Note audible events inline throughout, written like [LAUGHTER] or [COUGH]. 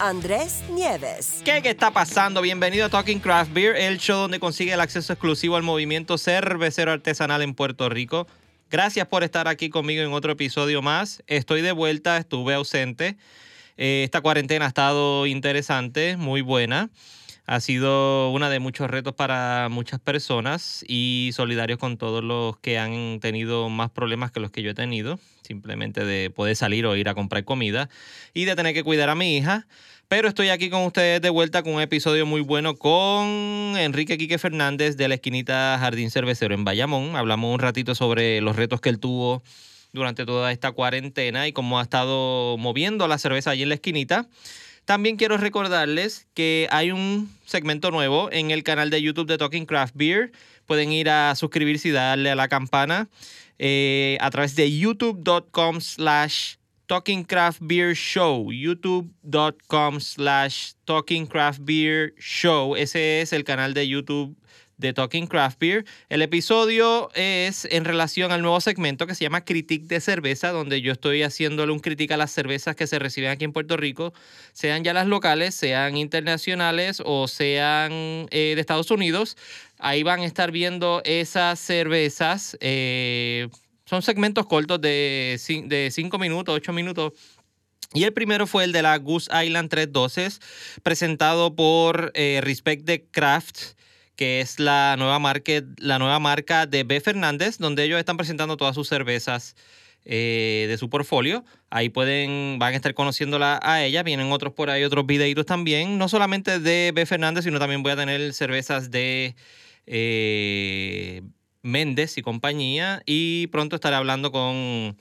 Andrés Nieves. ¿Qué, ¿Qué está pasando? Bienvenido a Talking Craft Beer, el show donde consigue el acceso exclusivo al movimiento cervecero artesanal en Puerto Rico. Gracias por estar aquí conmigo en otro episodio más. Estoy de vuelta, estuve ausente. Eh, esta cuarentena ha estado interesante, muy buena. Ha sido una de muchos retos para muchas personas y solidarios con todos los que han tenido más problemas que los que yo he tenido, simplemente de poder salir o ir a comprar comida y de tener que cuidar a mi hija. Pero estoy aquí con ustedes de vuelta con un episodio muy bueno con Enrique Quique Fernández de la esquinita Jardín Cervecero en Bayamón. Hablamos un ratito sobre los retos que él tuvo durante toda esta cuarentena y cómo ha estado moviendo la cerveza allí en la esquinita. También quiero recordarles que hay un segmento nuevo en el canal de YouTube de Talking Craft Beer. Pueden ir a suscribirse y darle a la campana eh, a través de youtube.com slash Talking Craft Beer Show. youtube.com slash Talking Craft Beer Show. Ese es el canal de YouTube de Talking Craft Beer. El episodio es en relación al nuevo segmento que se llama Critique de Cerveza, donde yo estoy haciéndole un crítica a las cervezas que se reciben aquí en Puerto Rico, sean ya las locales, sean internacionales o sean eh, de Estados Unidos. Ahí van a estar viendo esas cervezas. Eh, son segmentos cortos de 5 minutos, 8 minutos. Y el primero fue el de la Goose Island 312, presentado por eh, Respect the Craft que es la nueva, marca, la nueva marca de B. Fernández, donde ellos están presentando todas sus cervezas eh, de su portfolio. Ahí pueden, van a estar conociéndola a ella. Vienen otros por ahí, otros videitos también. No solamente de B. Fernández, sino también voy a tener cervezas de eh, Méndez y compañía. Y pronto estaré hablando con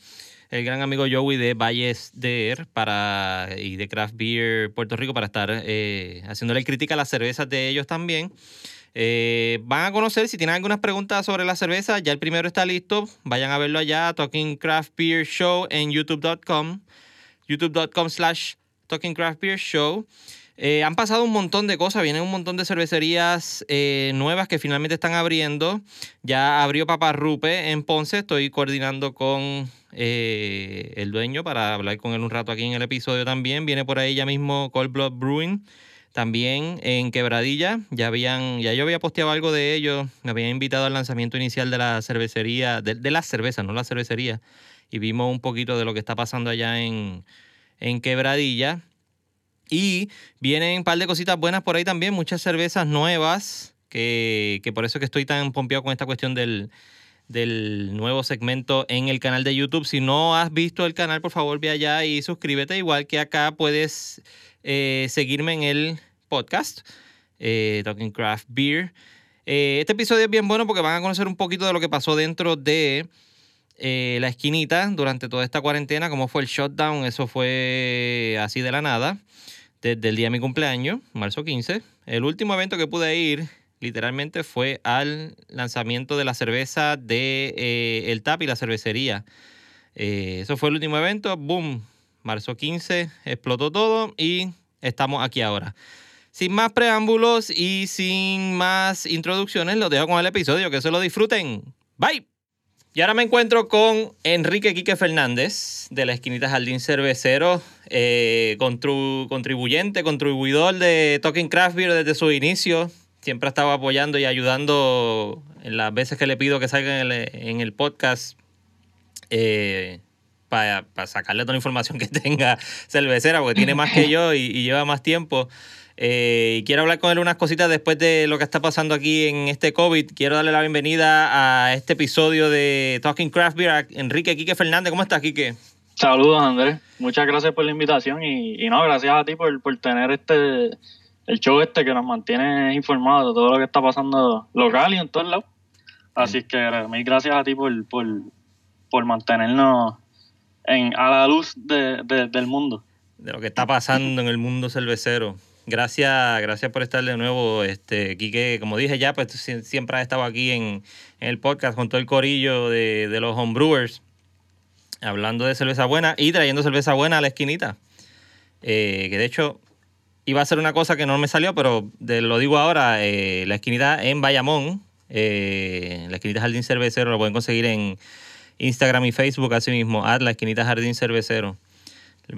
el gran amigo Joey de Valles de Er para, y de Craft Beer Puerto Rico para estar eh, haciéndole crítica a las cervezas de ellos también. Eh, van a conocer, si tienen algunas preguntas sobre la cerveza, ya el primero está listo. Vayan a verlo allá, Talking Craft Beer Show en youtube.com, youtube.com slash Talking Craft Beer Show. Eh, han pasado un montón de cosas, vienen un montón de cervecerías eh, nuevas que finalmente están abriendo. Ya abrió Paparrupe en Ponce, estoy coordinando con el dueño para hablar con él un rato aquí en el episodio también. Viene por ahí ya mismo Cold Blood Brewing. También en Quebradilla, ya habían, ya yo había posteado algo de ellos, me habían invitado al lanzamiento inicial de la cervecería, de, de la cerveza, no la cervecería, y vimos un poquito de lo que está pasando allá en, en Quebradilla. Y vienen un par de cositas buenas por ahí también, muchas cervezas nuevas, que, que por eso que estoy tan pompeado con esta cuestión del, del nuevo segmento en el canal de YouTube. Si no has visto el canal, por favor ve allá y suscríbete. Igual que acá puedes eh, seguirme en el podcast, eh, Talking Craft Beer. Eh, este episodio es bien bueno porque van a conocer un poquito de lo que pasó dentro de la esquinita durante toda esta cuarentena, cómo fue el shutdown, eso fue así de la nada, desde el día de mi cumpleaños, marzo 15. El último evento que pude ir literalmente fue al lanzamiento de la cerveza de El Tap y la cervecería. eso fue el último evento, boom, marzo 15, explotó todo y estamos aquí ahora. Sin más preámbulos y sin más introducciones, los dejo con el episodio. Que se lo disfruten. Bye. Y ahora me encuentro con Enrique Quique Fernández de la esquinita Jardín Cervecero, eh, contribuyente, contribuidor de Talking Craft Beer desde su inicio. Siempre ha estado apoyando y ayudando en las veces que le pido que salga en el, podcast. Eh, para sacarle toda la información [LAUGHS] que tenga cervecera, porque tiene más que yo y, lleva más tiempo. Eh, y quiero hablar con él unas cositas después de lo que está pasando aquí en este COVID. Quiero darle la bienvenida a este episodio de Talking Craft Beer a Enrique Quique Fernández. ¿Cómo estás, Quique? Saludos, Andrés. Muchas gracias por la invitación y, no, gracias a ti por, por tener este el show este que nos mantiene informados de todo lo que está pasando local y en todos lados. Así que mil gracias a ti por, por, por mantenernos a la luz de, del mundo. De lo que está pasando en el mundo cervecero. Gracias, gracias por estar de nuevo, este, Quique. Como dije ya, pues siempre has estado aquí en, el podcast con todo el corillo de, de, los homebrewers, hablando de cerveza buena y trayendo cerveza buena a la esquinita. Eh, que de hecho iba a ser una cosa que no me salió, pero lo digo ahora, eh, la esquinita en Bayamón, eh, la esquinita Jardín Cervecero, lo pueden conseguir en Instagram y Facebook, así mismo, at la esquinita Jardín Cervecero.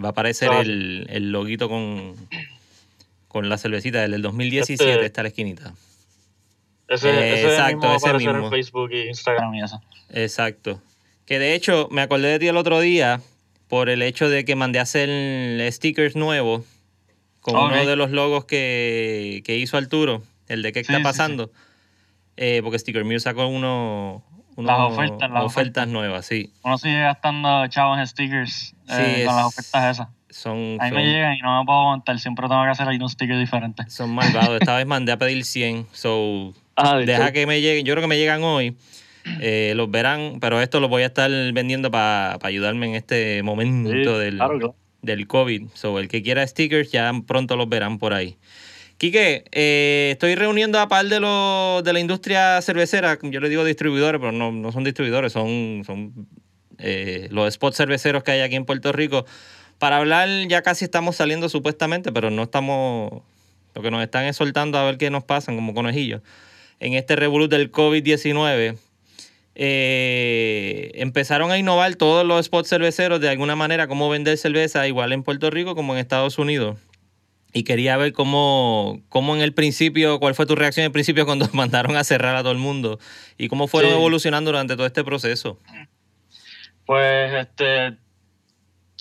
Va a aparecer el, el loguito con, con la cervecita del 2017, este, está la esquinita. Ese, eh, exacto, ese mismo. en Facebook Instagram y eso. Exacto. Que de hecho, me acordé de ti el otro día por el hecho de que mandé a hacer stickers nuevos con uno de los logos que, hizo Arturo, el de qué está pasando. Eh, porque Sticker Muse sacó uno, las ofertas, las ofertas, nuevas, sí. Uno sigue gastando chavos en stickers eh, con las ofertas esas. Son, Ahí me llegan y no me puedo aguantar, siempre tengo que hacer ahí un sticker diferente. Son malvados. Esta vez mandé a pedir 100, so [LAUGHS] ah, deja que me lleguen. Yo creo que me llegan hoy. Eh, los verán, pero esto lo voy a estar vendiendo para ayudarme en este momento del, del COVID. So, el que quiera stickers ya pronto los verán por ahí. Quique, eh, estoy reuniendo a par de los de la industria cervecera, yo le digo distribuidores, pero no, son distribuidores, son, son eh, los spots cerveceros que hay aquí en Puerto Rico, para hablar, ya casi estamos saliendo supuestamente, pero no estamos, lo que nos están es soltando a ver qué nos pasan como conejillos. En este revolut del COVID-19, eh, empezaron a innovar todos los spots cerveceros de alguna manera, cómo vender cerveza igual en Puerto Rico como en Estados Unidos. Y quería ver cómo, cómo en el principio, cuál fue tu reacción en el principio cuando [LAUGHS] mandaron a cerrar a todo el mundo y cómo fueron evolucionando durante todo este proceso. Pues este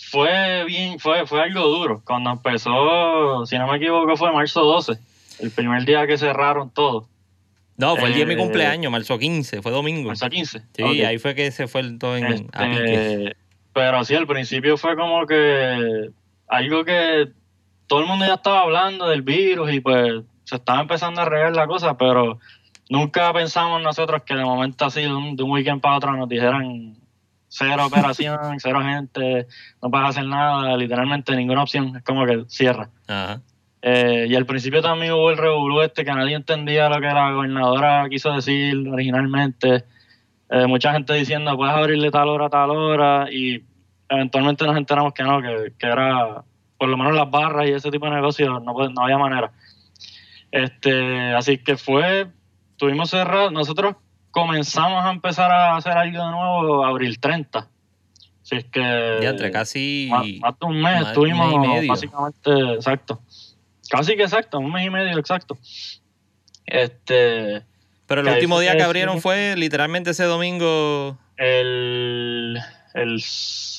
fue bien, fue, fue algo duro. Cuando empezó, si no me equivoco, fue marzo 12, el primer día que cerraron todo. No, fue el día de mi eh, cumpleaños, marzo 15, fue domingo. Marzo 15. Sí, ahí fue que se fue todo en este, Pero sí, al principio fue como que algo que todo el mundo ya estaba hablando del virus y pues se estaba empezando a regar la cosa, pero nunca pensamos nosotros que de momento así, de un, weekend para otro, nos dijeran cero [LAUGHS] operación, cero gente, no puedes hacer nada, literalmente ninguna opción, es como que cierra. Eh, y al principio también hubo el revolú este que nadie entendía lo que la gobernadora quiso decir originalmente. Eh, mucha gente diciendo puedes abrirle tal hora, tal hora, y eventualmente nos enteramos que no, que, que era por lo menos las barras y ese tipo de negocios no, no había manera. Este, así que fue, tuvimos cerrado, nosotros comenzamos a empezar a hacer algo de nuevo abril 30. Así es que... Ya entre casi... Más, de un mes estuvimos básicamente, exacto. Casi que exacto, un mes y medio exacto. Este... Pero el último día que abrieron fue literalmente ese domingo... El, el,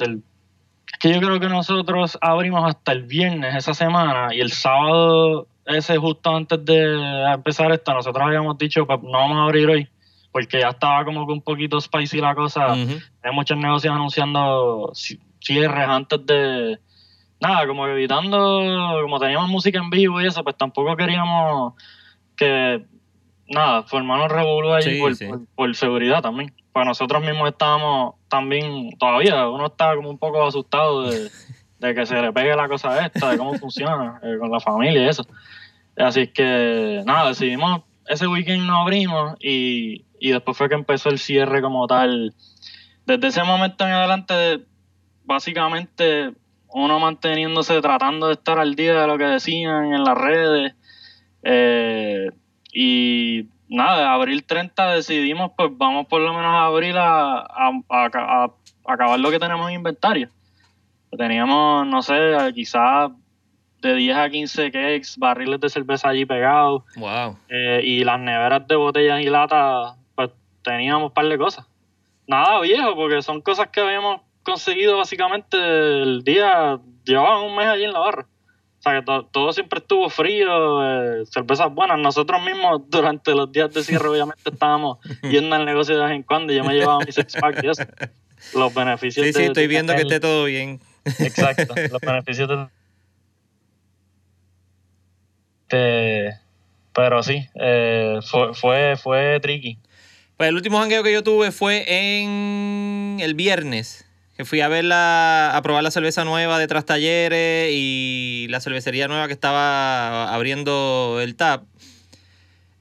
el que yo creo que nosotros abrimos hasta el viernes esa semana y el sábado ese justo antes de empezar esto, nosotros habíamos dicho pues no vamos a abrir hoy porque ya estaba como que un poquito spicy la cosa. Hay muchos negocios anunciando cierres antes de nada, como evitando, como teníamos música en vivo y eso, pues tampoco queríamos que nada, formarnos revuelo allí por seguridad también pues nosotros mismos estábamos también, todavía uno está como un poco asustado [LAUGHS] de, que se le pegue la cosa esta, de cómo funciona eh, con la familia y eso. Así que nada, decidimos, ese weekend no abrimos y, y después fue que empezó el cierre como tal. Desde ese momento en adelante, básicamente uno manteniéndose, tratando de estar al día de lo que decían en las redes. Eh, y nada, abril 30 decidimos, pues vamos por lo menos a abril a, acabar lo que tenemos en inventario. Teníamos, no sé, quizás de 10 a 15 cakes, barriles de cerveza allí pegados. Wow. Eh, y las neveras de botellas y latas, pues teníamos un par de cosas. Nada viejo, porque son cosas que habíamos conseguido básicamente el día, llevaban un mes allí en la barra. O sea, que todo siempre estuvo frío, eh, cervezas buenas. Nosotros mismos [LAUGHS] durante los días de cierre obviamente estábamos [LAUGHS] yendo al negocio de vez en cuando y yo me llevaba mis sex pack y eso. Los beneficios Sí, sí, estoy viendo que esté todo bien. Exacto, [LAUGHS] los beneficios de... pero sí, eh, fue, fue, fue tricky. Pues el último jangueo que yo tuve fue en el viernes que fui a ver la, a probar la cerveza nueva de Tras Talleres y la cervecería nueva que estaba abriendo el tap.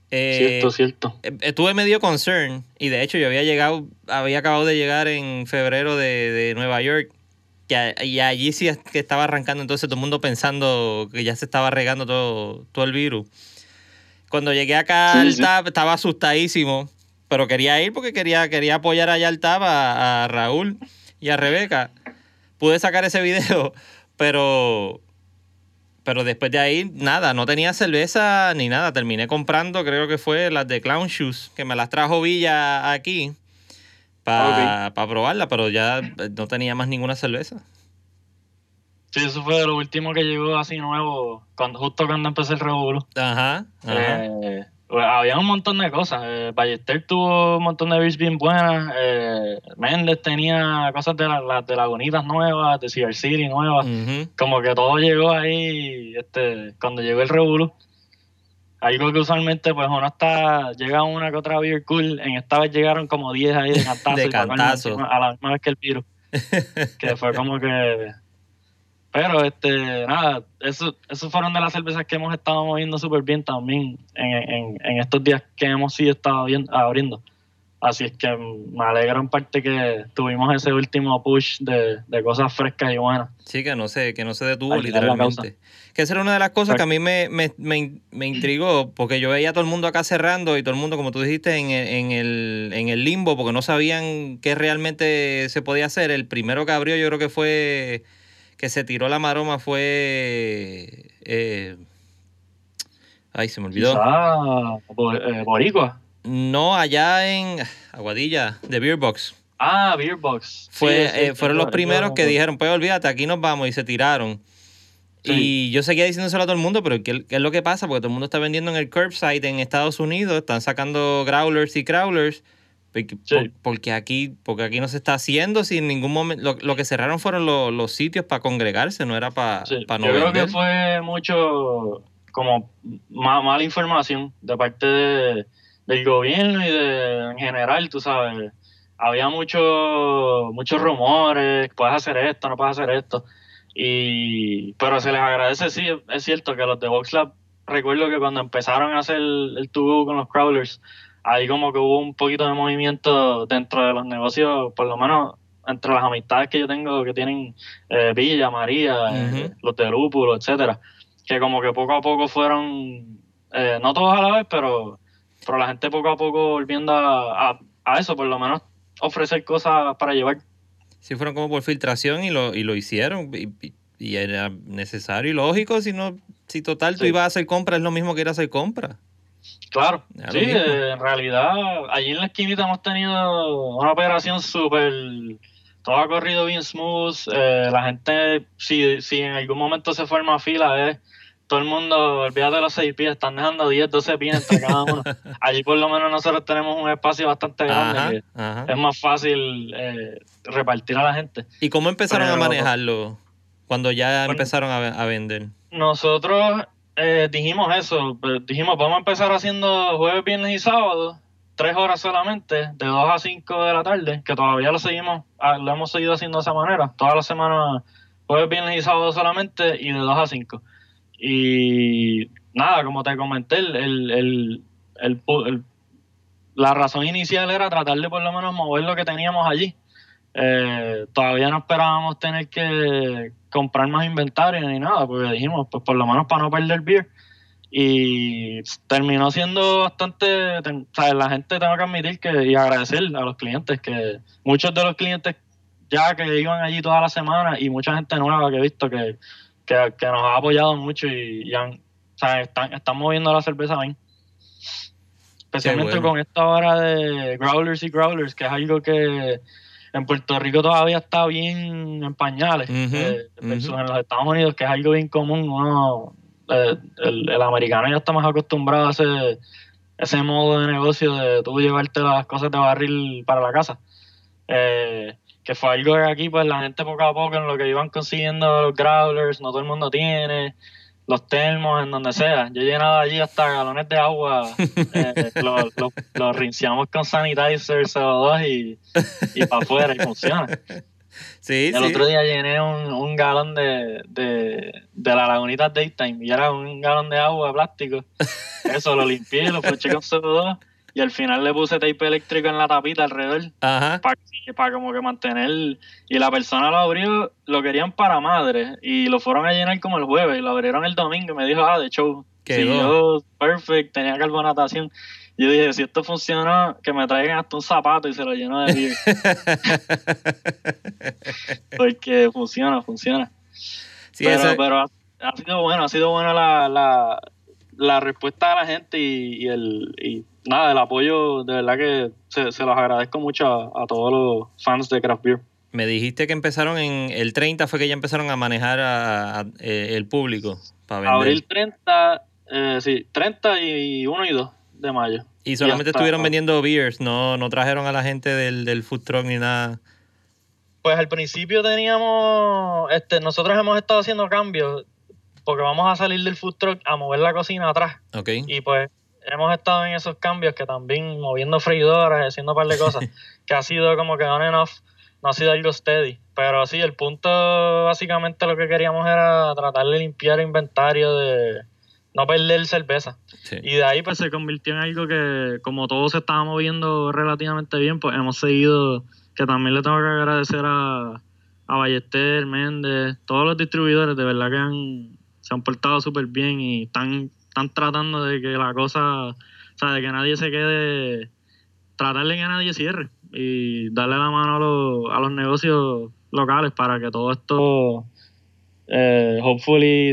Eh, cierto, cierto. Eh, estuve medio concern y de hecho yo había llegado, había acabado de llegar en febrero de, de Nueva York y allí sí que estaba arrancando entonces todo el mundo pensando que ya se estaba regando todo, todo el virus. Cuando llegué acá al TAP estaba asustadísimo, pero quería ir porque quería, quería apoyar allá al TAP a Raúl y a Rebeca. Pude sacar ese video, pero pero después de ahí, nada, no tenía cerveza ni nada. Terminé comprando, creo que fue las de Clown Shoes, que me las trajo Villa aquí para probarla, pero ya no tenía más ninguna cerveza. Sí, eso fue lo último que llegó así nuevo, cuando, justo cuando empecé el Revuelo. Ajá. ajá. Eh, había un montón de cosas. Eh, Ballester tuvo un montón de beers bien buenas. Eh, Méndez tenía cosas de las de Lagunitas nuevas, de Ciber City nuevas. Como que todo llegó ahí este cuando llegó el Revolu. Algo que usualmente pues uno está, llega una que otra beer cool. En esta vez llegaron como 10 ahí de cantazo. [LAUGHS] de cantazo. A la misma vez que el virus. [LAUGHS] que fue como que pero, este, nada, eso, eso fueron de las cervezas que hemos estado moviendo súper bien también en, en, estos días que hemos sido estado abriendo. Así es que me alegra en parte que tuvimos ese último push de, cosas frescas y buenas. Sí, que no se, que no se detuvo literalmente. Que esa era una de las cosas que a mí me, me, me, intrigó, porque yo veía a todo el mundo acá cerrando y todo el mundo, como tú dijiste, en el, en, el, en el limbo, porque no sabían qué realmente se podía hacer. El primero que abrió yo creo que fue que se tiró la maroma fue. Eh, ay, se me olvidó. Eh, Boricua. No, allá en Aguadilla, de Beerbox. Ah, Beerbox. Fue, eh, fueron los primeros que dijeron, pues olvídate, aquí nos vamos y se tiraron. Y yo seguía diciéndoselo a todo el mundo, pero ¿qué, es lo que pasa? Porque todo el mundo está vendiendo en el curbside en Estados Unidos, están sacando growlers y crawlers porque, aquí, porque aquí no se está haciendo sin ningún momento. Lo, que cerraron fueron los sitios para congregarse, no era para sí, no Yo creo que fue mucho como mala información de parte del gobierno y de en general, tú sabes. Había mucho, muchos rumores, puedes hacer esto, no puedes hacer esto. Y, pero se les agradece, sí, es cierto que los de VoxLab, recuerdo que cuando empezaron a hacer el, el tubo con los crawlers, ahí como que hubo un poquito de movimiento dentro de los negocios, por lo menos entre las amistades que yo tengo que tienen eh, Villa, María, eh, los de Lúpulo, etcétera, que como que poco a poco fueron, eh, no todos a la vez, pero, pero la gente poco a poco volviendo a, eso, por lo menos ofrecer cosas para llevar. Sí, fueron como por filtración y lo, y lo hicieron. Y, era necesario y lógico, si no, si total tú ibas a hacer compra, es lo mismo que ir a hacer compra. Claro, sí, eh, en realidad allí en la esquinita hemos tenido una operación súper, todo ha corrido bien smooth, eh, la gente, si, si en algún momento se forma fila, es todo el mundo, olvídate de los seis pies, están dejando 10, 12 pies entre cada uno. [LAUGHS] Allí por lo menos nosotros tenemos un espacio bastante grande es más fácil eh, repartir a la gente. ¿Y cómo empezaron a manejarlo cuando ya empezaron a vender? Nosotros eh, dijimos eso, pues, dijimos vamos a empezar haciendo jueves, viernes y sábado, tres horas solamente, de 2 a 5 de la tarde, que todavía lo seguimos, ah, lo hemos seguido haciendo de esa manera, todas las semanas, jueves, viernes y sábado solamente, y de 2 a 5. Y nada, como te comenté, el, la razón inicial era tratar de por lo menos mover lo que teníamos allí. Eh, todavía no esperábamos tener que comprar más inventario ni nada, porque dijimos, pues por lo menos para no perder beer. Y terminó siendo bastante, o sea, la gente tengo que admitir que y agradecer a los clientes, que muchos de los clientes ya que iban allí toda la semana y mucha gente nueva que he visto que, nos ha apoyado mucho y, están, están moviendo la cerveza bien. Especialmente con esta hora de growlers y growlers, que es algo que en Puerto Rico todavía está bien en pañales. Eh, en los Estados Unidos, que es algo bien común, eh, el, americano ya está más acostumbrado a ese, ese modo de negocio de tú llevarte las cosas de barril para la casa. Eh, que fue algo que aquí, pues la gente poco a poco en lo que iban consiguiendo los growlers, no todo el mundo tiene los termos, en donde sea. Yo he llenado allí hasta galones de agua, eh, los lo, rinciamos con sanitizer CO2 y, y para afuera y funciona. Sí, El sí. otro día llené un, un galón de, de, de la lagunita Daytime y era un galón de agua plástico. Eso lo limpié, lo fleché con CO2 y al final le puse tape eléctrico en la tapita alrededor Ajá. para como que mantener y la persona lo abrió, lo querían para madre y lo fueron a llenar como el jueves y lo abrieron el domingo y me dijo, ah, de show, siguió perfect, tenía carbonatación. Yo dije, si esto funcionó, que me traigan hasta un zapato y se lo lleno de beer. [LAUGHS] Porque funciona, funciona. sí, pero eso- pero ha, ha sido bueno, ha sido buena la, la, la respuesta de la gente y, y el y nada, el apoyo, de verdad que se, se los agradezco mucho a, a todos los fans de Craft Beer. me dijiste que empezaron en el 30 fue que ya empezaron a manejar a- a- eh, el público para vender. Abril 30, eh, sí, 30 y 1 y 2 de mayo. y solamente hasta- estuvieron vendiendo beers, no, no trajeron a la gente del, del food truck ni nada. Pues al principio teníamos, este, nosotros hemos estado haciendo cambios porque vamos a salir del food truck a mover la cocina atrás. Y pues hemos estado en esos cambios que también moviendo freidoras, haciendo un par de cosas, [LAUGHS] que ha sido como que on and off, no ha sido algo steady. Pero sí, el punto básicamente lo que queríamos era tratar de limpiar el inventario de no perder cerveza. Sí. Y de ahí pues se convirtió en algo que como todo se estaba moviendo relativamente bien, pues hemos seguido, que también le tengo que agradecer a, a Ballester, Méndez, todos los distribuidores, de verdad que han, se han portado súper bien y están, están tratando de que la cosa, o sea, de que nadie se quede, tratar de que nadie cierre y darle la mano a los, a los negocios locales para que todo esto, eh, hopefully,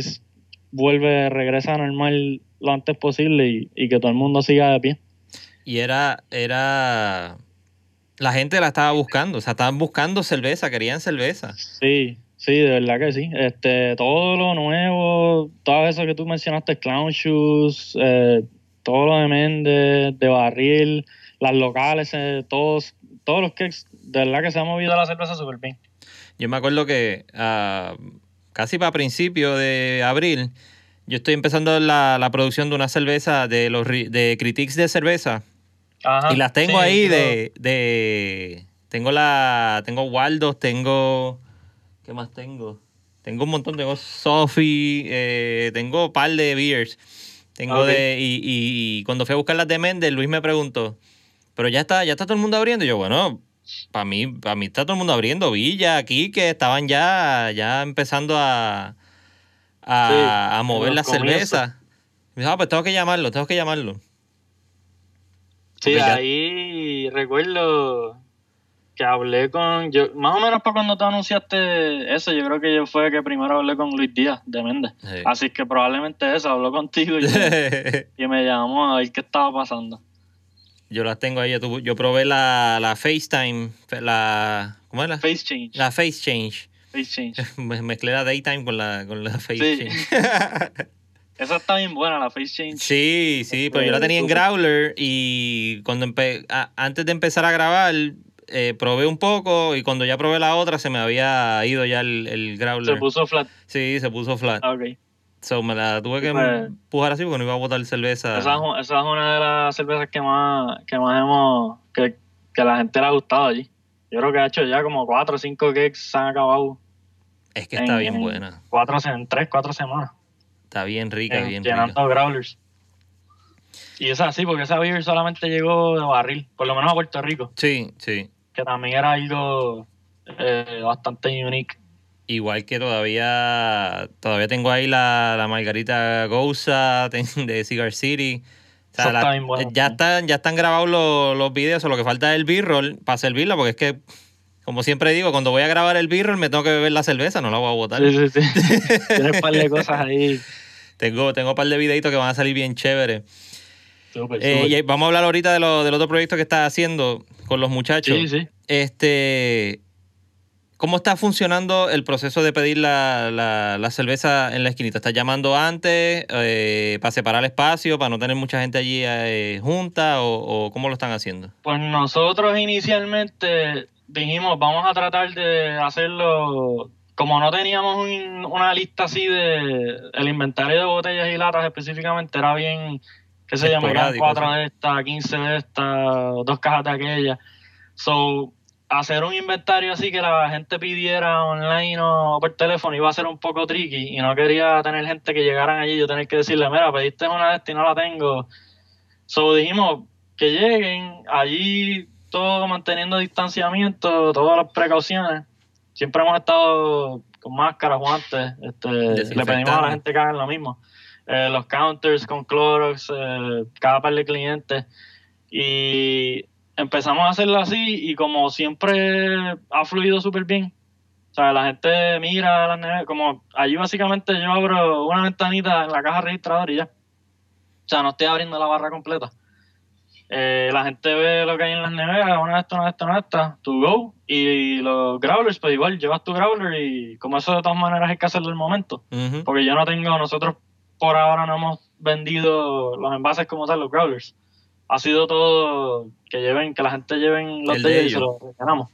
vuelve, regresa a normal lo antes posible y, y que todo el mundo siga de pie. Y era, era, la gente la estaba buscando, o sea, estaban buscando cerveza, querían cerveza. Sí, sí, de verdad que sí. Este, todo lo nuevo, todo eso que tú mencionaste, Clown Shoes, eh, todo lo de Méndez, de Barril, las locales, eh, todos, todos los que de verdad que se ha movido la cerveza súper bien. Yo me acuerdo que ah, casi para principio de abril, yo estoy empezando la, la producción de una cerveza de los de critiques de cerveza. Ajá, y las tengo sí, ahí yo- de, de. Tengo la. Tengo Waldos, tengo. ¿Qué más tengo? Tengo un montón, tengo Sophie, eh, tengo un par de beers. Tengo de. Y, y- y cuando fui a buscar las de Méndez, Luis me preguntó, pero ya está, ya está todo el mundo abriendo. Y yo, bueno, para mí, para mí está todo el mundo abriendo. Villa, aquí, que estaban ya, ya empezando a, a, Sí, a mover en la los comienzos. cerveza. Me dijo, ah, pues tengo que llamarlo, tengo que llamarlo. Sí, Porque ya- ahí recuerdo que hablé con, yo, más o menos para cuando tú anunciaste eso, yo creo que yo fue que primero hablé con Luis Díaz de Méndez. Sí. Así que probablemente eso, habló contigo y me, [LAUGHS] y me llamó a ver qué estaba pasando. Yo las tengo ahí. Yo, probé la, la FaceTime. La, ¿Cómo es la? Face change. La Face Change. Face change. [LAUGHS] Me- Mezclé la Daytime con la, con la Face Sí. Change. [LAUGHS] Esa está bien buena, la face change. sí, sí, pero yo la tenía en. Growler y cuando empe- a- antes de empezar a grabar, eh, probé un poco y cuando ya probé la otra se me había ido ya el, el Growler. Se puso flat. Sí, se puso flat. Ah, Ok. So me la tuve que Pues- empujar así porque no iba a botar cerveza. Esa, es un- esa es una de las cervezas que más, que más hemos, que, que a la gente le ha gustado allí. Yo creo que ha hecho ya como cuatro o cinco cakes se han acabado. Es que está en- bien en buena. Cuatro, en tres, cuatro semanas. Está bien rica, en- bien rica. llenando growlers. Y esa sí, porque esa beer solamente llegó de barril, por lo menos a Puerto Rico, Sí, sí. Que también era algo eh, bastante unique. Igual que todavía todavía tengo ahí la, la Margarita Gousa de Cigar City. O sea, la- ya, están, ya están grabados los, los videos, o lo que falta es el B-roll para servirla, porque es que, como siempre digo, cuando voy a grabar el B-roll me tengo que beber la cerveza, no la voy a botar. Sí, sí, sí. [LAUGHS] Tienes un par de cosas ahí. Tengo, tengo un par de videitos que van a salir bien chéveres. Eh, y vamos a hablar ahorita de lo- del otro proyecto que estás haciendo con los muchachos. Sí, sí. Este, ¿Cómo está funcionando el proceso de pedir la, la- la cerveza en la esquinita? ¿Estás llamando antes eh, para separar espacio, para no tener mucha gente allí eh, junta o, o cómo lo están haciendo? Pues nosotros inicialmente dijimos, vamos a tratar de hacerlo, como no teníamos un- una lista así de, el inventario de botellas y latas específicamente era bien, qué quedan Esporádico, cuatro de estas, 15 de estas, dos cajas de aquellas. So, hacer un inventario así que la gente pidiera online o por teléfono iba a ser un poco tricky y no quería tener gente que llegaran allí y yo tener que decirle, mira, pediste una de estas y no la tengo. So dijimos que lleguen allí todo manteniendo distanciamiento, todas las precauciones. Siempre hemos estado con máscaras, guantes, este, le pedimos a la gente que hagan lo mismo. Eh, los counters con Clorox, eh, cada par de clientes. Y empezamos a hacerlo así y como siempre ha fluido súper bien. O sea, la gente mira las neveras, como allí básicamente yo abro una ventanita en la caja registradora y ya. O sea, no estoy abriendo la barra completa. Eh, la gente ve lo que hay en las neveras, una de estas, una de estas, una de estas, to go. Y los growlers, pues igual llevas tu growler y como eso de todas maneras hay que hacerlo el momento. Porque yo no tengo, nosotros por ahora no hemos vendido los envases como tal, los growlers ha sido todo que lleven, que la gente lleven los de ellos y se los ganamos.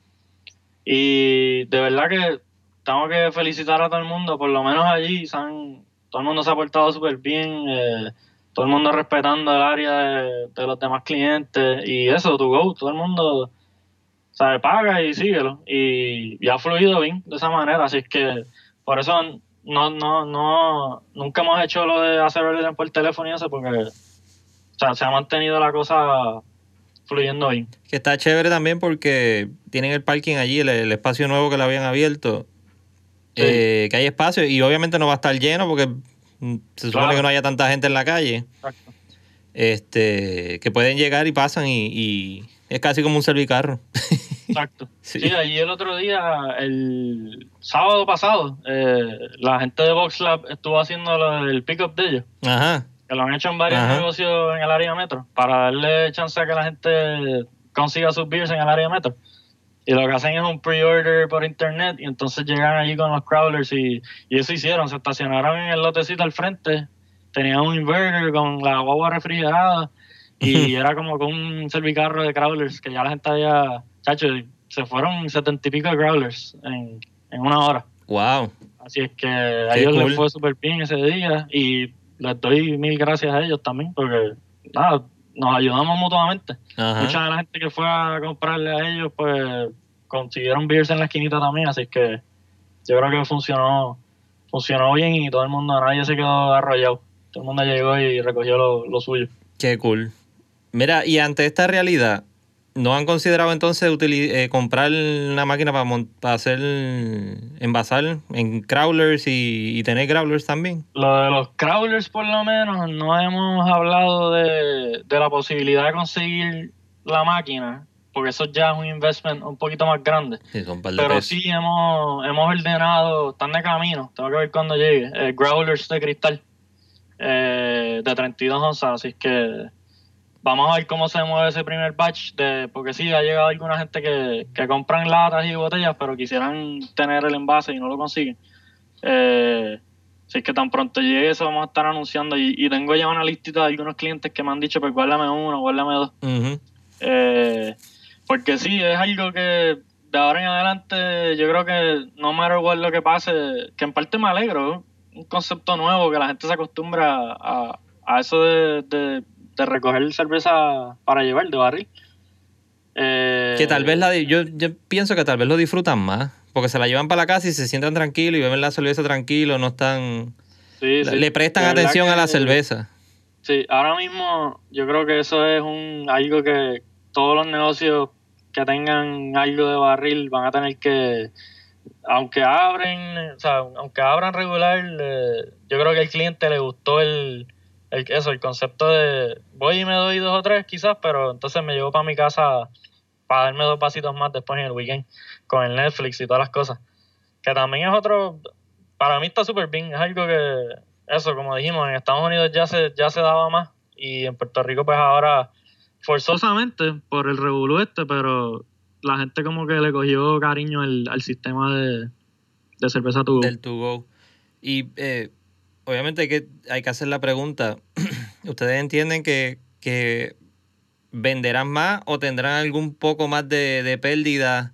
Y de verdad que tengo que felicitar a todo el mundo, por lo menos allí, todo el mundo se ha portado súper bien, eh, todo el mundo respetando el área de, los demás clientes y eso, tu go, todo el mundo sabe, paga y síguelo. Y, y, ha fluido bien de esa manera, así que por eso no, no, no, nunca hemos hecho lo de hacer orden por teléfono y eso, porque o sea, se ha mantenido la cosa fluyendo bien. Que está chévere también porque tienen el parking allí, el, espacio nuevo que le habían abierto. Eh, que hay espacio y obviamente no va a estar lleno porque mm, se supone que no haya tanta gente en la calle. Exacto. Este, que pueden llegar y pasan y, es casi como un servicarro. [LAUGHS] Exacto. [LAUGHS] sí. allí el otro día, el sábado pasado, eh, la gente de VoxLab estuvo haciendo el pick-up de ellos. Ajá que lo han hecho en varios negocios en el área metro, para darle chance a que la gente consiga sus beers en el área metro. Y lo que hacen es un pre-order por internet y entonces llegan allí con los crawlers y, eso hicieron, se estacionaron en el lotecito al frente, tenían un inverter con la guagua refrigerada y era como con un servicarro de crawlers que ya la gente había, chacho, se fueron setenta y pico de crawlers en, una hora. Wow. Así es que a ellos les fue súper bien ese día y les doy mil gracias a ellos también, porque nada, nos ayudamos mutuamente. Mucha de la gente que fue a comprarle a ellos, pues consiguieron beers en la esquinita también, así que yo creo que funcionó funcionó bien y todo el mundo, nadie se quedó arrollado. Todo el mundo llegó y recogió lo, lo suyo. Qué cool. Mira, y ante esta realidad, ¿No han considerado entonces eh, comprar una máquina para, para hacer envasar en crawlers y, tener crawlers también? Lo de los crawlers por lo menos no hemos hablado de, la posibilidad de conseguir la máquina, porque eso ya es un investment un poquito más grande. Pero sí hemos, hemos ordenado, están de camino, tengo que ver cuando llegue, eh, growlers de cristal eh, de 32 onzas, así que vamos a ver cómo se mueve ese primer batch, de, porque sí, ha llegado alguna gente que, que compran latas y botellas, pero quisieran tener el envase y no lo consiguen. Eh, si que tan pronto llegue eso, vamos a estar anunciando. Y, tengo ya una listita de algunos clientes que me han dicho, pues guárdame uno, guárdame dos. eh, porque sí, es algo que de ahora en adelante yo creo que no matter what lo que pase, que en parte me alegro, un concepto nuevo, que la gente se acostumbra a, a eso de de recoger cerveza para llevar de barril. Eh, que tal vez la yo, yo pienso que tal vez lo disfrutan más, porque se la llevan para la casa y se sientan tranquilos y beben la cerveza tranquilo, no están... le prestan atención a la cerveza. Sí, ahora mismo yo creo que eso es un algo que todos los negocios que tengan algo de barril van a tener que aunque abren, o sea, aunque abran regular, yo creo que al cliente le gustó el, el, eso, el concepto de voy y me doy dos o tres quizás, pero entonces me llevo para mi casa para darme dos pasitos más después en el weekend con el Netflix y todas las cosas. Que también es otro, para mí está súper bien, es algo que, eso, como dijimos, en Estados Unidos ya se, ya se daba más y en Puerto Rico pues ahora forzosamente por el revolú este, pero la gente como que le cogió cariño al, sistema de, cerveza to Del. Y eh, obviamente que hay que hacer la pregunta. [CLEARS THROAT] ¿Ustedes entienden que, venderán más o tendrán algún poco más de, pérdida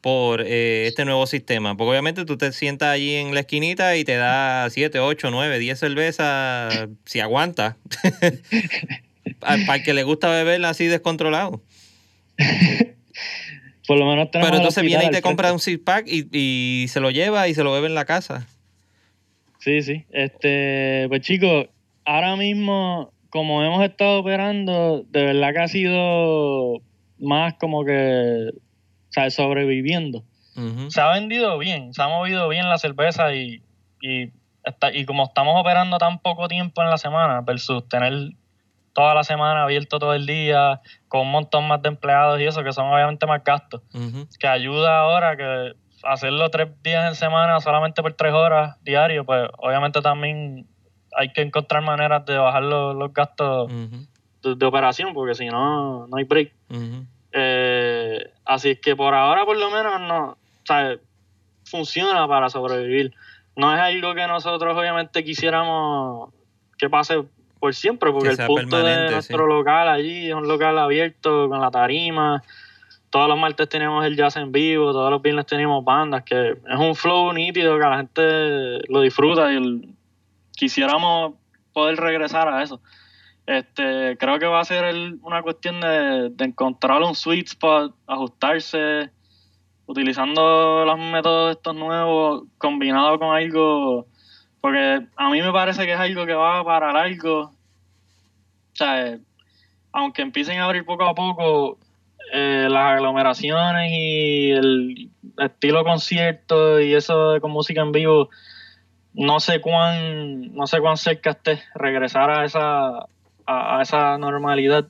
por eh, este nuevo sistema? Porque obviamente tú te sientas allí en la esquinita y te da 7, 8, 9, 10 cervezas si aguanta. [LAUGHS] Para el que le gusta beber así descontrolado. [LAUGHS] por lo menos Pero entonces viene y te compra un six pack y, y se lo lleva y se lo bebe en la casa. Sí, sí. Este, pues chicos, ahora mismo, como hemos estado operando, de verdad que ha sido más como que, o sea, sobreviviendo. Se ha vendido bien, se ha movido bien la cerveza y, y, está, y como estamos operando tan poco tiempo en la semana versus tener toda la semana abierto todo el día, con un montón más de empleados y eso, que son obviamente más gastos, que ayuda ahora que hacerlo tres días en semana solamente por tres horas diario, pues obviamente también hay que encontrar maneras de bajar los, los gastos de, de operación, porque si no, no hay break. Ujú. Eh, así es que por ahora, por lo menos, no, o sea, funciona para sobrevivir. No es algo que nosotros, obviamente, quisiéramos que pase por siempre, porque Que el punto de nuestro sí. local allí es un local abierto con la tarima. Todos los martes tenemos el jazz en vivo, todos los viernes tenemos bandas, que es un flow nítido que la gente lo disfruta y el- quisiéramos poder regresar a eso. Este, creo que va a ser el- una cuestión de, encontrar un sweet spot, ajustarse, utilizando los métodos estos nuevos, combinado con algo, porque a mí me parece que es algo que va para largo. O sea, aunque empiecen a abrir poco a poco, eh, las aglomeraciones y el estilo concierto y eso con música en vivo, no sé cuán, no sé cuán cerca esté regresar a esa, a, a esa normalidad.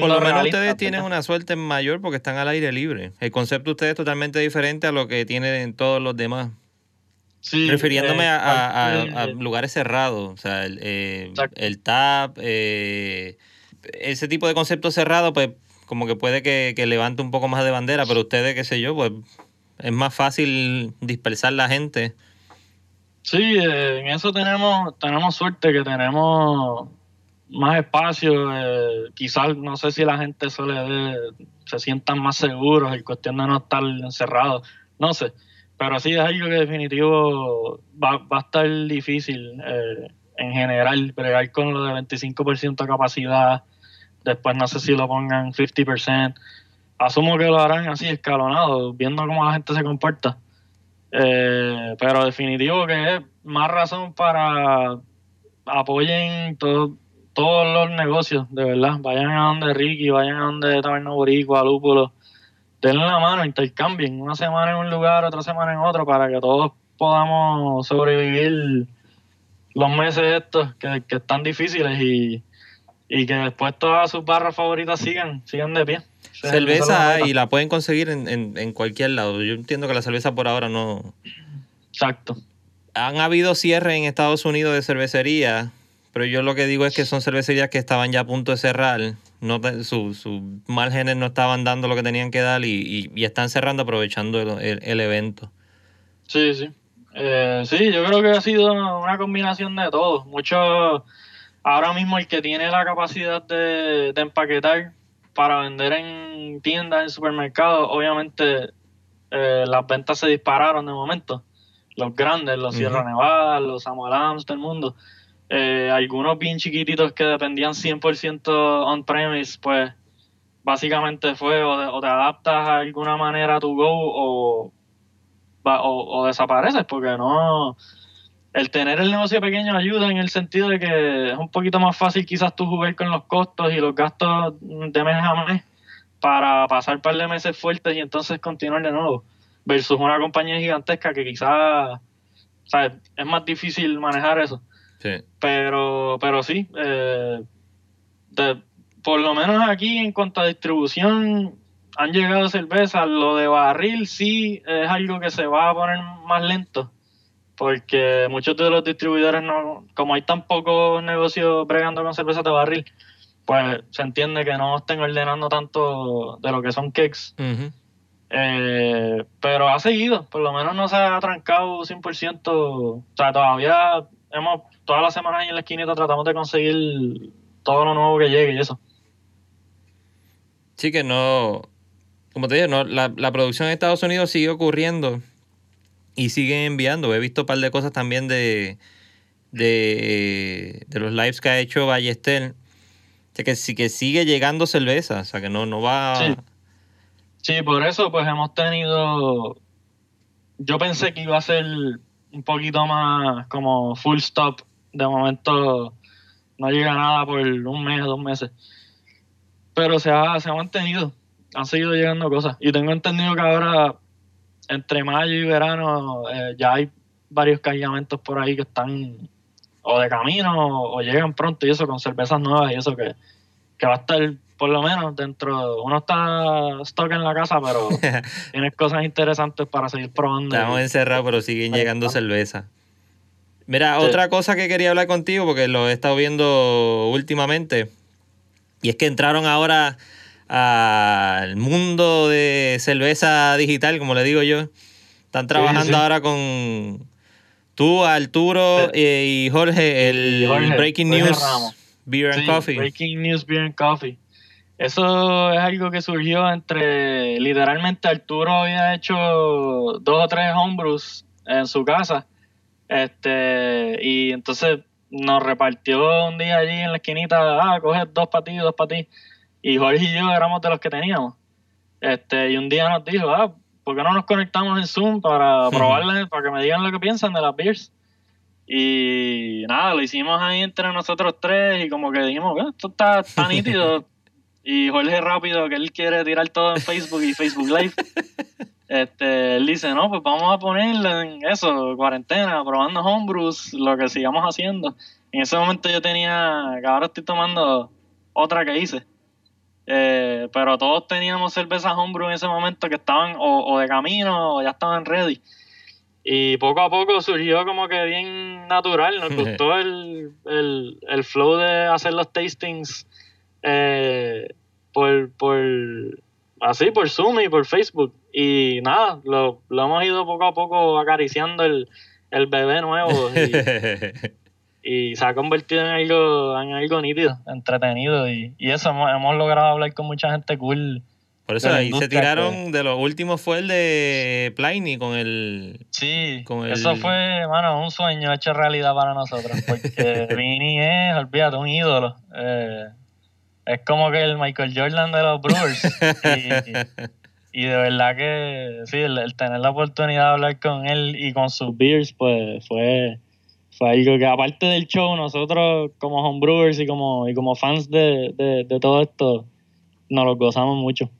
Por lo menos ustedes tienen una suerte mayor porque están al aire libre. El concepto de ustedes es totalmente diferente a lo que tienen todos los demás. Sí, Refiriéndome eh, a, a- a- parte- a lugares cerrados, o sea, el, eh, el TAP, eh, ese tipo de concepto cerrado, pues como que puede que, que levante un poco más de bandera, pero ustedes, qué sé yo, pues es más fácil dispersar la gente. Sí, eh, en eso tenemos, tenemos suerte que tenemos más espacio. eh, quizás, no sé si la gente se le dé- se sientan más seguros en cuestión de no estar encerrados. No sé. Pero sí es algo que definitivo va, va a estar difícil eh, en general, bregar con lo de 25% de capacidad. Después no sé si lo pongan 50%. Asumo que lo harán así, escalonado, viendo cómo la gente se comporta. Eh, pero definitivo que es más razón para apoyen todo- todos los negocios, de verdad. Vayan a donde Ricky, vayan a donde Taberna Boricua, Lúpulo. Denle la mano, intercambien. Una semana en un lugar, otra semana en otro, para que todos podamos sobrevivir los meses estos que, que están difíciles y, y que después todas sus barras favoritas sigan, sigan de pie. Cerveza y la pueden conseguir en, en- en cualquier lado. Yo entiendo que la cerveza por ahora no... Exacto. Han habido cierres en Estados Unidos de cervecería, pero yo lo que digo es que son cervecerías que estaban ya a punto de cerrar. No, te- su- sus márgenes no estaban dando lo que tenían que dar y, y- y están cerrando aprovechando el, el- el evento. Sí, sí. Eh, sí, yo creo que ha sido una combinación de todo. Mucho, ahora mismo el que tiene la capacidad de, de empaquetar para vender en tiendas, en supermercados, obviamente eh, las ventas se dispararon de momento. Los grandes, los Sierra. Nevada, los Amolams del mundo. Eh, algunos bien chiquititos que dependían 100% on-premise, pues básicamente fue o, de- o te adaptas a alguna manera a tu go o o, o desapareces porque no el tener el negocio pequeño ayuda en el sentido de que es un poquito más fácil quizás tú jugar con los costos y los gastos de mes a mes para pasar un par de meses fuertes y entonces continuar de nuevo versus una compañía gigantesca que quizás ¿sabes? es más difícil manejar eso Sí. pero pero sí eh, de- por lo menos aquí en cuanto a distribución han llegado cervezas lo de barril sí es algo que se va a poner más lento porque muchos de los distribuidores no como hay tan pocos negocios bregando con cervezas de barril pues se entiende que no estén ordenando tanto de lo que son cakes eh, pero ha seguido, por lo menos no se ha trancado 100%. O sea, todavía hemos, todas las semanas ahí en la esquinita tratamos de conseguir todo lo nuevo que llegue y eso. Sí que no, como te digo, no, la, la producción en Estados Unidos sigue ocurriendo y siguen enviando. He visto un par de cosas también de, de, de los lives que ha hecho Ballester. O sea, que, que sigue llegando cerveza, o sea, que no, no va... Sí. Sí, por eso pues hemos tenido, yo pensé que iba a ser un poquito más como full stop, de momento no llega nada por un mes, dos meses, pero se ha, se ha mantenido, han seguido llegando cosas y tengo entendido que ahora entre mayo y verano eh, ya hay varios cargamentos por ahí que están o de camino o, llegan pronto y eso con cervezas nuevas y eso que, que va a estar por lo menos dentro, uno está stock en la casa, pero [LAUGHS] tienes cosas interesantes para seguir probando. Estamos encerrados, pero siguen llegando cerveza. Mira, otra cosa que quería hablar contigo, porque lo he estado viendo últimamente, y es que entraron ahora al mundo de cerveza digital, como le digo yo. Están trabajando ahora con tú, Arturo y Jorge, el Breaking News Beer and Coffee. Breaking News Beer and Coffee. Eso es algo que surgió entre, literalmente Arturo había hecho dos o tres homebrews en su casa, este, y entonces nos repartió un día allí en la esquinita, ah, coge dos para ti, dos para ti, y Jorge y yo éramos de los que teníamos, este, y un día nos dijo, ah, ¿por qué no nos conectamos en Zoom para probarle, para que me digan lo que piensan de las beers? Y nada, lo hicimos ahí entre nosotros tres y como que dijimos, esto está, está [LAUGHS] nítido, y Jorge Rápido, que él quiere tirar todo en Facebook y Facebook Live, [LAUGHS] este, él dice, no, pues vamos a ponerle en eso, cuarentena, probando homebrews, lo que sigamos haciendo. En ese momento yo tenía, que ahora estoy tomando otra que hice. Eh, pero todos teníamos cervezas homebrew en ese momento que estaban o, de camino o ya estaban ready. Y poco a poco surgió como que bien natural, nos [LAUGHS] gustó el, el, el flow de hacer los tastings eh, por, por, así, por Zoom y por Facebook. Y nada, lo, hemos ido poco a poco acariciando el, bebé nuevo y, [LAUGHS] se ha convertido en algo, en algo nítido, entretenido. Y, eso, hemos, logrado hablar con mucha gente cool. Por eso ahí se tiraron, de los últimos fue el de Pliny con el... Sí, con eso fue, mano, un sueño hecho realidad para nosotros, porque [LAUGHS] Vini es, olvídate, un ídolo. Eh, es como que el Michael Jordan de los Brewers. y, de verdad que sí, el, tener la oportunidad de hablar con él y con sus beers, pues fue, fue algo que aparte del show, nosotros como homebrewers y como, y como fans de, todo esto, nos lo gozamos mucho.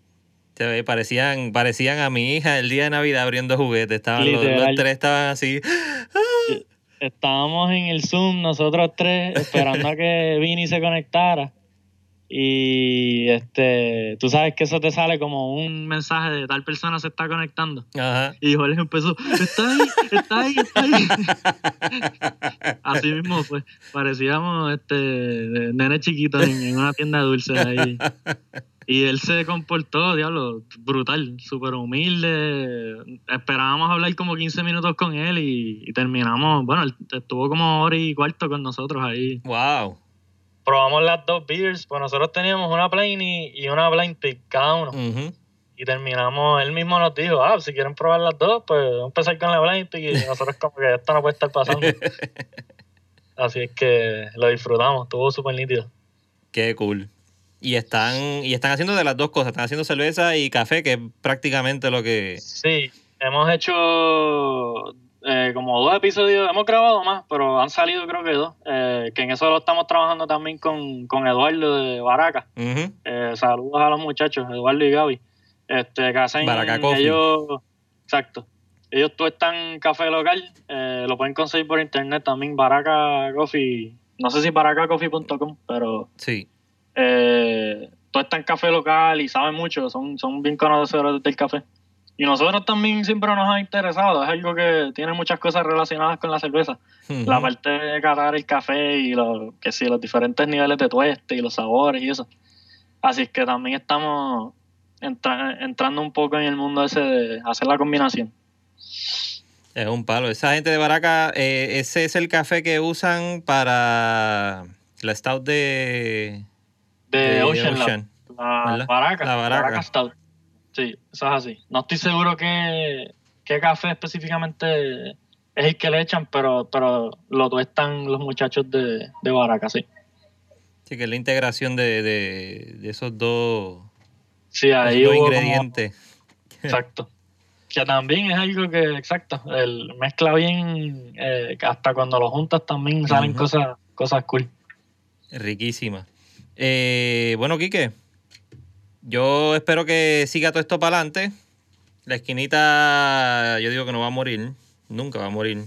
Parecían, parecían a mi hija el día de Navidad abriendo juguetes. Estaban los, tres estaban así. Estábamos en el Zoom nosotros tres esperando a que Vini se conectara y este tú sabes que eso te sale como un mensaje de tal persona se está conectando. Ajá. y Jorge empezó está ahí está ahí está ahí [LAUGHS] así mismo fue. Parecíamos este nene chiquito en, una tienda de dulces ahí. Y él se comportó diablo brutal súper humilde esperábamos hablar como 15 minutos con él y, y terminamos bueno estuvo como hora y cuarto con nosotros ahí. Wow probamos las dos beers, pues nosotros teníamos una plain y, una blind pick cada uno. Y terminamos, él mismo nos dijo, ah, si quieren probar las dos, pues vamos a empezar con la blind pick y [LAUGHS] nosotros como que esto no puede estar pasando. [LAUGHS] Así es que lo disfrutamos, estuvo súper nítido. Qué cool. Y están, y están haciendo de las dos cosas, están haciendo cerveza y café, que es prácticamente lo que... Sí, hemos hecho eh, como dos episodios, hemos grabado más, pero han salido creo que dos, eh, que en eso lo estamos trabajando también con, con Eduardo de Baraca. Eh, saludos a los muchachos, Eduardo y Gaby. Este, que hacen ellos, exacto. Ellos están café local, lo pueden conseguir por internet también, Baraca Coffee, no sé si baracacoffee.com, pero sí. Eh, están café local y saben mucho, son, son bien conocedores del café. Y nosotros también siempre nos ha interesado, es algo que tiene muchas cosas relacionadas con la cerveza. La parte de catar el café y lo, que sí, los diferentes niveles de tueste y los sabores y eso. Así es que también estamos entrando un poco en el mundo ese de hacer la combinación. Es un palo. Esa gente de Baraca, eh, ese es el café que usan para la stout de... De, Ocean, La, Baraca. La Baraca Stout. Sí, eso es así. No estoy seguro qué, qué café específicamente es el que le echan, pero, pero lo tuestan los muchachos de, de Baraca, sí. Sí, que es la integración de, de, esos dos, sí, ahí ingredientes. exacto. [LAUGHS] Que también es algo que, exacto, el mezcla bien, eh, hasta cuando lo juntas también salen cosas, cosas cool. Riquísima. Eh, bueno, Quique, yo espero que siga todo esto para adelante. La esquinita, yo digo que no va a morir, nunca va a morir.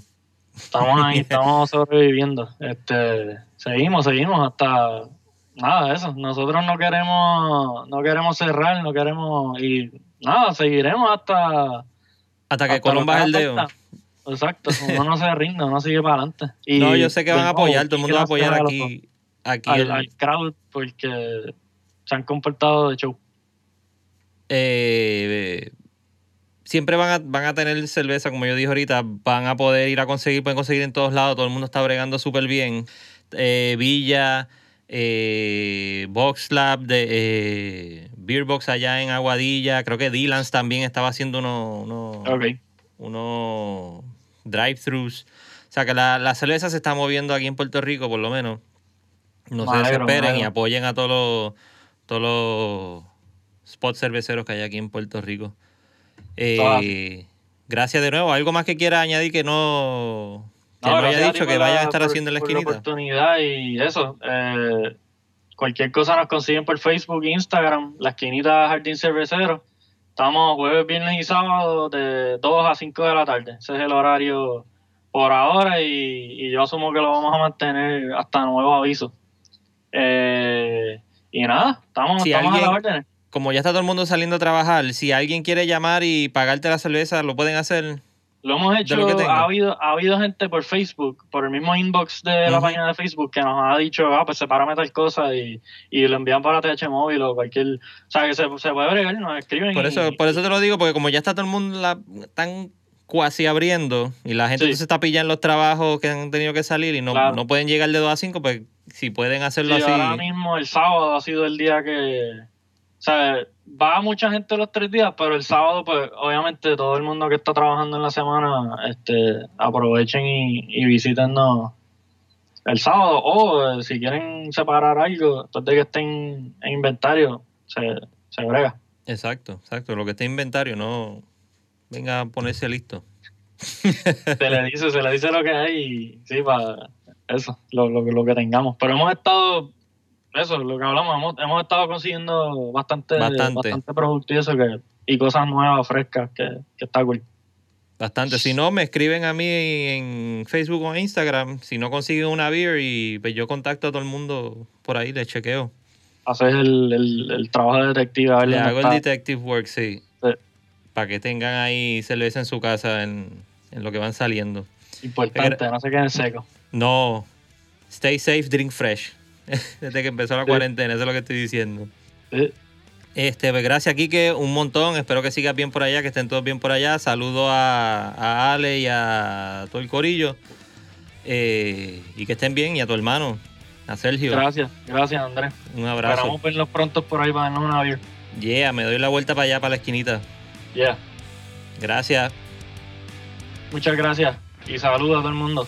Estamos ahí, [LAUGHS] estamos sobreviviendo. Este, seguimos, seguimos hasta nada de eso. Nosotros no queremos, no queremos cerrar, no queremos y nada, seguiremos hasta hasta que Colón baje el dedo. Exacto, uno no se rinde, uno sigue para adelante. [LAUGHS] no, yo sé que van a apoyar, todo el mundo va a apoyar aquí, aquí al, crowd porque se han comportado de show. Eh, siempre van a, van a tener cerveza, como yo dije ahorita, van a poder ir a conseguir, pueden conseguir en todos lados, todo el mundo está bregando súper bien. Eh, Villa, eh, Box Lab, de, eh, Beer Box allá en Aguadilla, creo que Dylan's también estaba haciendo unos uno, drive-thrus. O sea que la, la, cerveza se está moviendo aquí en Puerto Rico, por lo menos. No se desesperen y apoyen a todos los, todos los spots cerveceros que hay aquí en Puerto Rico. Eh, gracias de nuevo. ¿Algo más que quiera añadir que no, que no, haya dicho que vayan a estar haciendo en la esquinita? la oportunidad y eso. Eh, cualquier cosa nos consiguen por Facebook Instagram, la esquinita Jardín Cervecero. Estamos jueves, viernes y sábado de 2 a 5 de la tarde. Ese es el horario por ahora y, yo asumo que lo vamos a mantener hasta nuevo aviso. Eh, y nada, estamos, estamos a la orden como ya está todo el mundo saliendo a trabajar, si alguien quiere llamar y pagarte la cerveza, ¿lo pueden hacer? Lo hemos hecho, ha habido, ha habido gente por Facebook, por el mismo inbox de la página de Facebook que nos ha dicho, ah, pues sepárame tal cosa y, y lo envían para TH móvil o cualquier, o sea, que se, se puede bregar, nos escriben. Por eso, por eso te lo digo, porque como ya está todo el mundo la, tan cuasi abriendo y la gente se está pillando los trabajos que han tenido que salir y no, no pueden llegar de 2 a 5, pues si pueden hacerlo así. Ahora mismo el sábado ha sido el día que o sea, va mucha gente los tres días, pero el sábado, pues obviamente todo el mundo que está trabajando en la semana, este, aprovechen y, y visítenos el sábado. O si quieren separar algo, después de que estén en inventario, se, se brega. Exacto, exacto. Lo que esté en inventario, no venga a ponerse listo. se le dice, se le dice lo que hay y sí, para eso, lo, lo, lo que tengamos. Pero hemos estado eso, lo que hablamos, hemos, hemos estado consiguiendo bastante, bastante. producto y eso que, y cosas nuevas, frescas, que, que está cool. Bastante. Si no, me escriben a mí en Facebook o Instagram. Si no consiguen una beer y pues yo contacto a todo el mundo por ahí, le chequeo. Haces el, el, trabajo de detective. A le hago el detective work, sí. Para que tengan ahí cerveza en su casa en, en lo que van saliendo. Importante, no se queden secos. No. Stay safe, drink fresh. [LAUGHS] Desde que empezó la cuarentena, eso es lo que estoy diciendo. Este, pues gracias, Kike, un montón. Espero que sigas bien por allá, que estén todos bien por allá. Saludo a, Ale y a todo el corillo. Eh, y que estén bien, y a tu hermano, a Sergio. Gracias, gracias, Andrés. Un abrazo. Esperamos verlos pronto por ahí para darnos un avión. Yeah, me doy la vuelta para allá, para la esquinita. Yeah. Gracias. Muchas gracias. Y saludos a todo el mundo.